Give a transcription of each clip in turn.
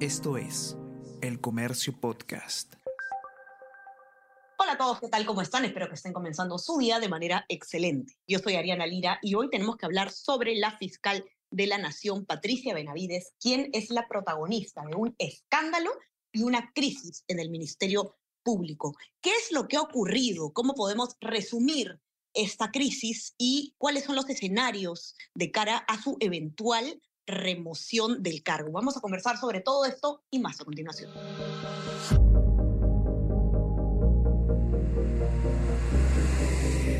Esto es El Comercio Podcast. Hola a todos, ¿qué tal? ¿Cómo están? Espero que estén comenzando su día de manera excelente. Yo soy Ariana Lira y hoy tenemos que hablar sobre la fiscal de la Nación, Patricia Benavides, quien es la protagonista de un escándalo y una crisis en el Ministerio Público. ¿Qué es lo que ha ocurrido? ¿Cómo podemos resumir esta crisis y cuáles son los escenarios de cara a su eventual remoción del cargo. Vamos a conversar sobre todo esto y más a continuación.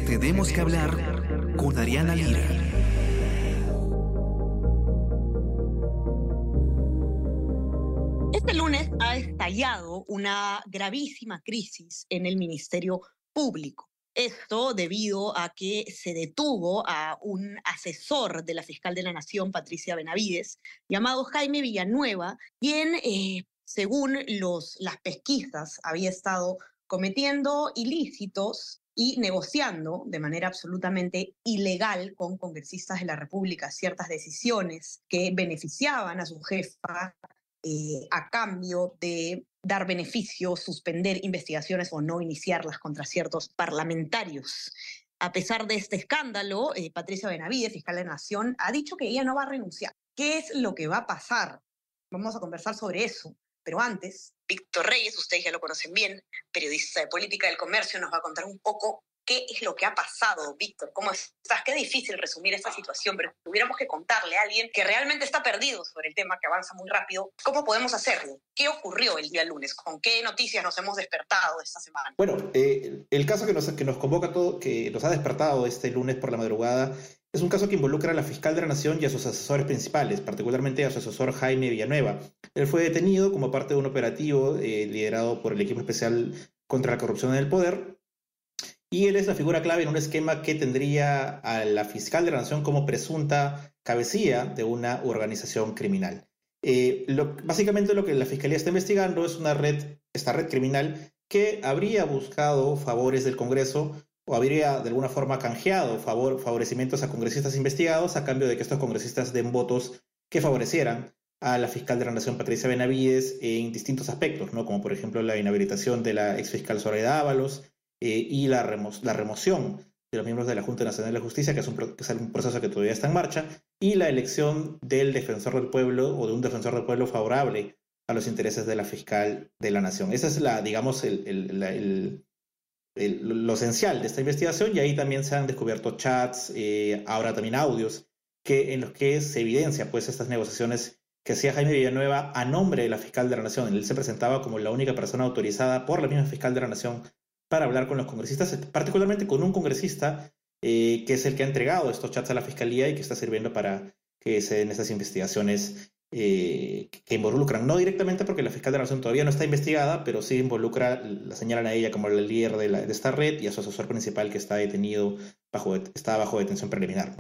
Tenemos que hablar con Ariana Lira. Este lunes ha estallado una gravísima crisis en el Ministerio Público. Esto debido a que se detuvo a un asesor de la fiscal de la Nación, Patricia Benavides, llamado Jaime Villanueva, quien, eh, según los, las pesquisas, había estado cometiendo ilícitos y negociando de manera absolutamente ilegal con congresistas de la República ciertas decisiones que beneficiaban a su jefa eh, a cambio de dar beneficios, suspender investigaciones o no iniciarlas contra ciertos parlamentarios. A pesar de este escándalo, eh, Patricia Benavides, fiscal de Nación, ha dicho que ella no va a renunciar. ¿Qué es lo que va a pasar? Vamos a conversar sobre eso. Pero antes, Víctor Reyes, ustedes ya lo conocen bien, periodista de política del comercio, nos va a contar un poco ¿Qué es lo que ha pasado, Víctor? ¿Cómo estás? Qué difícil resumir esta situación, pero si tuviéramos que contarle a alguien que realmente está perdido sobre el tema, que avanza muy rápido, ¿cómo podemos hacerlo? ¿Qué ocurrió el día lunes? ¿Con qué noticias nos hemos despertado esta semana? Bueno, eh, el caso que nos, que nos convoca todo, que nos ha despertado este lunes por la madrugada, es un caso que involucra a la fiscal de la Nación y a sus asesores principales, particularmente a su asesor Jaime Villanueva. Él fue detenido como parte de un operativo eh, liderado por el equipo especial contra la corrupción en el poder y él es la figura clave en un esquema que tendría a la fiscal de la nación como presunta cabecilla de una organización criminal. Eh, básicamente lo que la fiscalía está investigando es una red, esta red criminal que habría buscado favores del Congreso o habría de alguna forma canjeado favor, favorecimientos a congresistas investigados a cambio de que estos congresistas den votos que favorecieran a la fiscal de la Nación Patricia Benavides en distintos aspectos, ¿no? como por ejemplo la inhabilitación de la ex fiscal Soledad Ábalos, eh, y la, la remoción de los miembros de la Junta Nacional de Justicia, que es, un, un, proceso que todavía está en marcha, y la elección del defensor del pueblo o de un defensor del pueblo favorable a los intereses de la fiscal de la nación. Esa es la, digamos, el, lo esencial de esta investigación y ahí también se han descubierto chats, eh, ahora también audios, que, en los que se evidencia pues estas negociaciones que hacía Jaime Villanueva a nombre de la fiscal de la nación. Él se presentaba como la única persona autorizada por la misma fiscal de la nación para hablar con los congresistas, particularmente con un congresista eh, que es el que ha entregado estos chats a la fiscalía y que está sirviendo para que se den estas investigaciones eh, que involucran, no directamente porque la fiscal de la Nación todavía no está investigada, pero sí involucra, la señalan a ella como el líder de, esta red y a su asesor principal que está detenido, bajo, está bajo detención preliminar.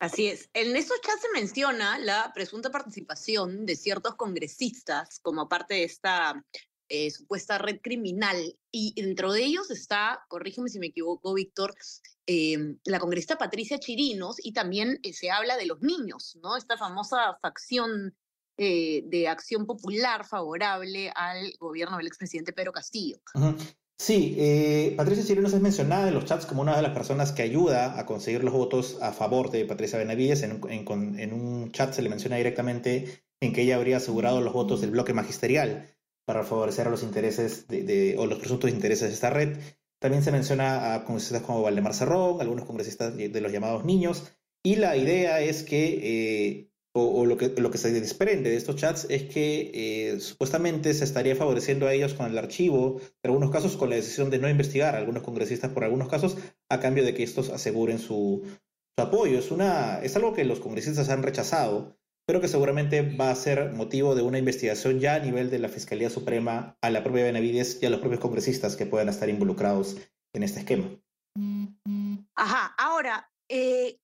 Así es. En esos chats se menciona la presunta participación de ciertos congresistas como parte de esta eh, supuesta red criminal y dentro de ellos está, corrígeme si me equivoco, Víctor, em, la congresista Patricia Chirinos y también eh, se habla de los niños, ¿no? Esta famosa facción eh, de acción popular favorable al gobierno del expresidente Pedro Castillo. Sí, Patricia Chirinos es mencionada en los chats como una de las personas que ayuda a conseguir los votos a favor de Patricia Benavides. En, en un chat se le menciona directamente en que ella habría asegurado los votos del bloque magisterial para favorecer a los intereses de, o los presuntos intereses de esta red. También se menciona a congresistas como Valdemar Cerrón, algunos congresistas de los llamados niños, y la idea es que, eh, o, lo que, lo que se desprende de estos chats es que eh, supuestamente se estaría favoreciendo a ellos con el archivo, en algunos casos con la decisión de no investigar a algunos congresistas por algunos casos, a cambio de que estos aseguren su, su apoyo. Es, una, es algo que los congresistas han rechazado pero que seguramente va a ser motivo de una investigación ya a nivel de la Fiscalía Suprema a la propia Benavides y a los propios congresistas que puedan estar involucrados en este esquema. Ajá, ahora, eh,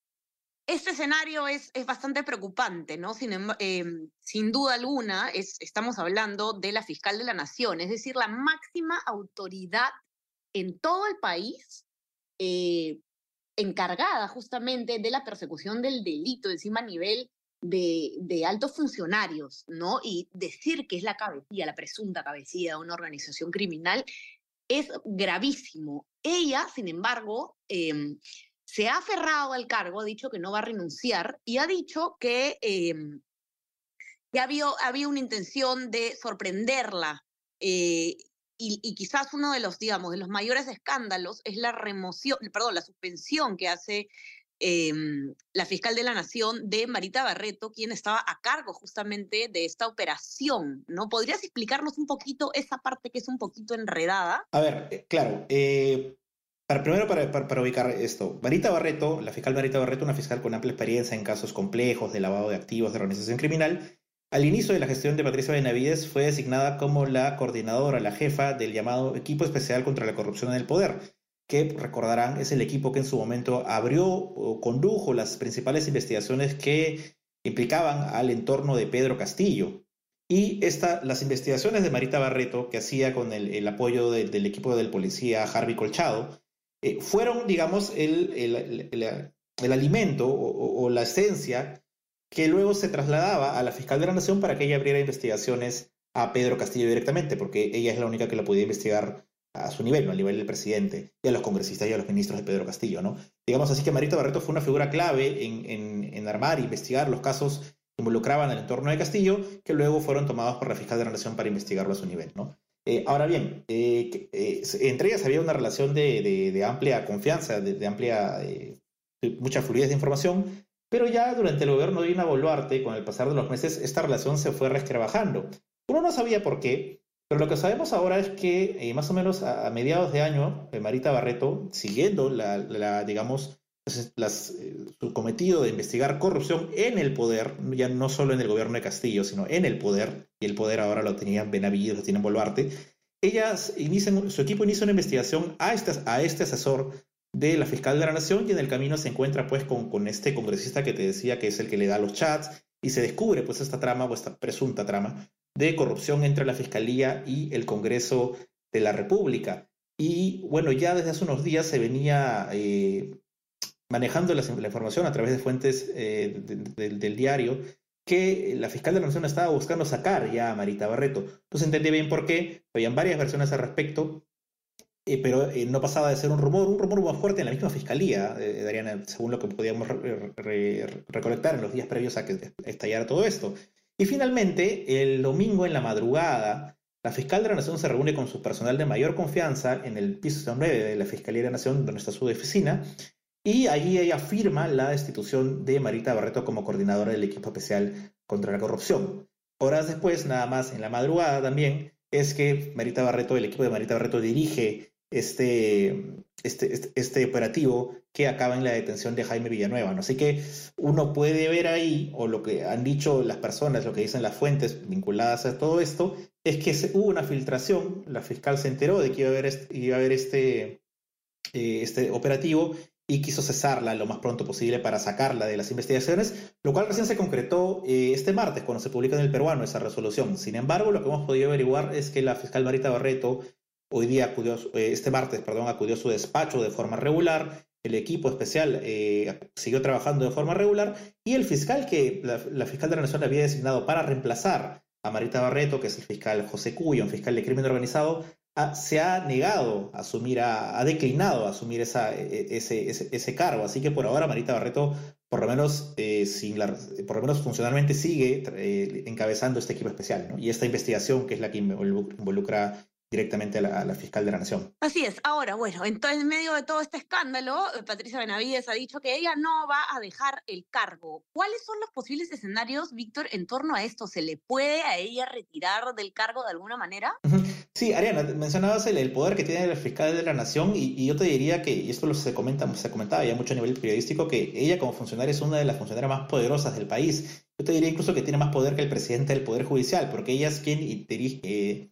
este escenario es, es, bastante preocupante, ¿no? Sin, em, sin duda alguna, es, estamos hablando de la fiscal de la nación, es decir, la máxima autoridad en todo el país eh, encargada justamente de la persecución del delito, encima a nivel de, altos funcionarios, ¿no? Y decir que es la cabecilla, la presunta cabecilla de una organización criminal es gravísimo. Ella, sin embargo, eh, se ha aferrado al cargo, ha dicho que no va a renunciar y ha dicho que, eh, que había, había, una intención de sorprenderla. Eh, y, y, quizás uno de los, digamos, de los mayores escándalos es la remoción, perdón, la suspensión que hace eh, la fiscal de la Nación de Marita Barreto, quien estaba a cargo justamente de esta operación, ¿no? ¿Podrías explicarnos un poquito esa parte que es un poquito enredada? A ver, eh, claro, eh, para, primero para, para, ubicar esto, Marita Barreto, la fiscal Marita Barreto, una fiscal con amplia experiencia en casos complejos de lavado de activos de organización criminal, al inicio de la gestión de Patricia Benavides fue designada como la coordinadora, la jefa del llamado Equipo Especial contra la Corrupción en el Poder, que recordarán es el equipo que en su momento abrió o condujo las principales investigaciones que implicaban al entorno de Pedro Castillo. Y esta, las investigaciones de Marita Barreto, que hacía con el, el apoyo de, del equipo del policía Harvey Colchado, eh, fueron, digamos, el, el, el alimento o, o, la esencia que luego se trasladaba a la fiscal de la Nación para que ella abriera investigaciones a Pedro Castillo directamente, porque ella es la única que la podía investigar a su nivel, ¿no? al nivel del presidente, y a los congresistas y a los ministros de Pedro Castillo. ¿no? Digamos así que Marita Barreto fue una figura clave en, en, en armar e investigar los casos que involucraban el entorno de Castillo, que luego fueron tomados por la fiscal de la Nación para investigarlo a su nivel. ¿no? Eh, ahora bien, eh, eh, entre ellas había una relación de, de, amplia confianza, de, amplia, mucha fluidez de información, pero ya durante el gobierno de Dina Boluarte, con el pasar de los meses, esta relación se fue resquebrajando. Uno no sabía por qué, pero lo que sabemos ahora es que eh, más o menos a, mediados de año, eh, Marita Barreto, siguiendo la, digamos, las, eh, su cometido de investigar corrupción en el poder, ya no solo en el gobierno de Castillo, sino en el poder, y el poder ahora lo tenían Benavides, lo tienen Boluarte, ellas inician, su equipo inicia una investigación a este, a este asesor de la fiscal de la nación y en el camino se encuentra pues con, con este congresista que te decía que es el que le da los chats y se descubre pues esta trama o esta presunta trama de corrupción entre la Fiscalía y el Congreso de la República. Y bueno, ya desde hace unos días se venía eh, manejando la, información a través de fuentes eh, de, de, del diario que la fiscal de la Nación estaba buscando sacar ya a Marita Barreto. No se entendía bien por qué, habían varias versiones al respecto, eh, pero no pasaba de ser un rumor, un rumor más fuerte en la misma fiscalía, Dariana, según lo que podíamos re re recolectar en los días previos a que estallara todo esto. Y finalmente, el domingo en la madrugada, la fiscal de la Nación se reúne con su personal de mayor confianza en el piso 9 de la Fiscalía de la Nación, donde está su oficina, y allí ella firma la destitución de Marita Barreto como coordinadora del equipo especial contra la corrupción. Horas después, nada más en la madrugada también, es que Marita Barreto, el equipo de Marita Barreto dirige este, este, este, este, operativo que acaba en la detención de Jaime Villanueva. ¿no? Así que uno puede ver ahí, o lo que han dicho las personas, lo que dicen las fuentes vinculadas a todo esto, es que hubo una filtración, la fiscal se enteró de que iba a haber este, iba a haber este, eh, este operativo y quiso cesarla lo más pronto posible para sacarla de las investigaciones, lo cual recién se concretó eh, este martes cuando se publica en el peruano esa resolución. Sin embargo, lo que hemos podido averiguar es que la fiscal Marita Barreto hoy día acudió, eh, este martes, perdón, acudió a su despacho de forma regular, el equipo especial eh, siguió trabajando de forma regular y el fiscal que la, la, fiscal de la Nación había designado para reemplazar a Marita Barreto, que es el fiscal José Cuyo, un fiscal de crimen organizado, ha, se ha negado a asumir, ha, ha declinado a asumir esa, e, ese, ese, ese, cargo. Así que por ahora Marita Barreto, por lo menos, eh, sin la, por lo menos funcionalmente, sigue eh, encabezando este equipo especial ¿no? y esta investigación que es la que involucra directamente a la, a la, fiscal de la Nación. Así es. Ahora, bueno, entonces en medio de todo este escándalo, Patricia Benavides ha dicho que ella no va a dejar el cargo. ¿Cuáles son los posibles escenarios, Víctor, en torno a esto? ¿Se le puede a ella retirar del cargo de alguna manera? Sí, Ariana, mencionabas el, el, poder que tiene el fiscal de la Nación y, y yo te diría que, y esto lo se, comenta, se comentaba ya mucho a nivel periodístico, que ella como funcionaria es una de las funcionarias más poderosas del país. Yo te diría incluso que tiene más poder que el presidente del Poder Judicial, porque ella es quien dirige... Eh,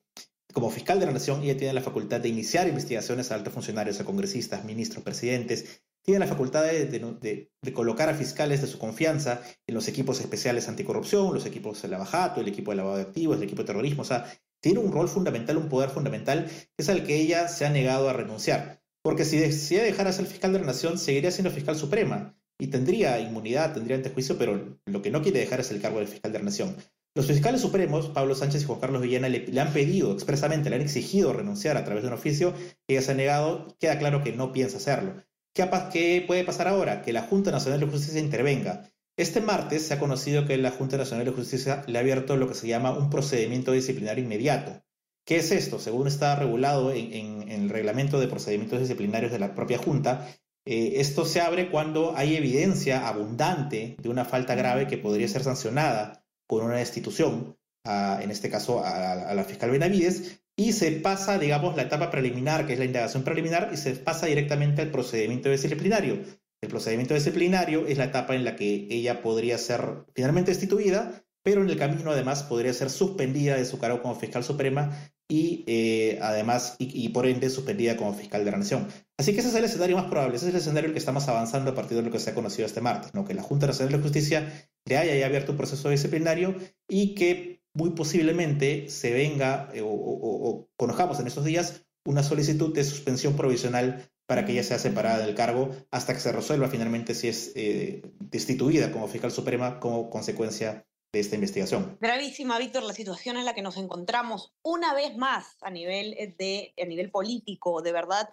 como fiscal de la Nación, ella tiene la facultad de iniciar investigaciones a altos funcionarios, a congresistas, ministros, presidentes. Tiene la facultad de, de, de, colocar a fiscales de su confianza en los equipos especiales anticorrupción, los equipos de lavajato, el equipo de lavado de activos, el equipo de terrorismo. O sea, tiene un rol fundamental, un poder fundamental, que es al que ella se ha negado a renunciar. Porque si, si ella dejara ser fiscal de la Nación, seguiría siendo fiscal suprema. y tendría inmunidad, tendría antejuicio, pero lo que no quiere dejar es el cargo del fiscal de la Nación. Los fiscales supremos, Pablo Sánchez y Juan Carlos Villena, le, han pedido expresamente, le han exigido renunciar a través de un oficio, ella se ha negado, queda claro que no piensa hacerlo. ¿Qué, ¿Qué puede pasar ahora? Que la Junta Nacional de Justicia intervenga. Este martes se ha conocido que la Junta Nacional de Justicia le ha abierto lo que se llama un procedimiento disciplinario inmediato. ¿Qué es esto? Según está regulado en, el reglamento de procedimientos disciplinarios de la propia Junta, eh, esto se abre cuando hay evidencia abundante de una falta grave que podría ser sancionada con una destitución, en este caso a, la fiscal Benavides, y se pasa, digamos, la etapa preliminar, que es la indagación preliminar, y se pasa directamente al procedimiento disciplinario. El procedimiento disciplinario es la etapa en la que ella podría ser finalmente destituida, pero en el camino además podría ser suspendida de su cargo como fiscal suprema y eh, además, y, por ende, suspendida como fiscal de la Nación. Así que ese es el escenario más probable, ese es el escenario en el que estamos avanzando a partir de lo que se ha conocido este martes, ¿no? que la Junta Nacional de Justicia le haya ya abierto un proceso disciplinario y que muy posiblemente se venga eh, o, conozcamos en estos días una solicitud de suspensión provisional para que ella sea separada del cargo hasta que se resuelva finalmente si es eh, destituida como fiscal suprema como consecuencia de esta investigación. Gravísima, Víctor, la situación en la que nos encontramos una vez más a nivel, eh, de, a nivel político, de verdad,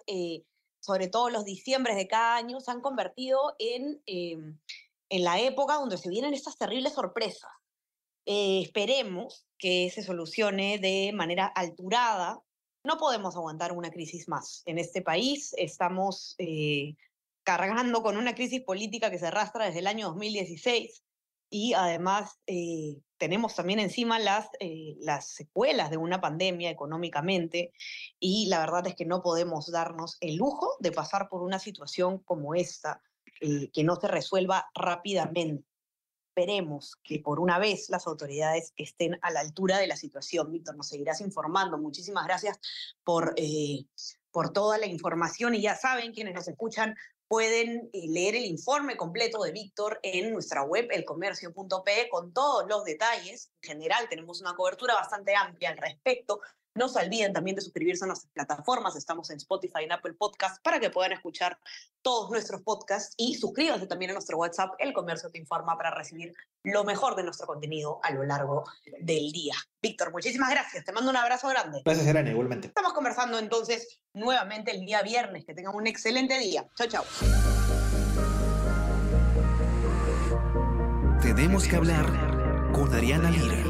sobre todo los diciembres de cada año, se han convertido en, en la época donde se vienen estas terribles sorpresas. Eh, esperemos que se solucione de manera alturada. No podemos aguantar una crisis más. En este país estamos cargando con una crisis política que se arrastra desde el año 2016 y además eh, tenemos también encima las, eh, las secuelas de una pandemia económicamente y la verdad es que no podemos darnos el lujo de pasar por una situación como esta eh, que no se resuelva rápidamente. Esperemos que por una vez las autoridades estén a la altura de la situación. Víctor, nos seguirás informando. Muchísimas gracias por, por toda la información y ya saben, quienes nos escuchan, Pueden eh, leer el informe completo de Víctor en nuestra web, elcomercio.pe, con todos los detalles. En general, tenemos una cobertura bastante amplia al respecto. No se olviden también de suscribirse a nuestras plataformas. Estamos en Spotify y Apple Podcasts para que puedan escuchar todos nuestros podcasts y suscríbanse también a nuestro WhatsApp, El Comercio Te Informa, para recibir lo mejor de nuestro contenido a lo largo del día. Víctor, muchísimas gracias. Te mando un abrazo grande. Gracias, Gerana, igualmente. Estamos conversando entonces nuevamente el día viernes. Que tengan un excelente día. Chao, chao. Tenemos que hablar con Ariana Lira.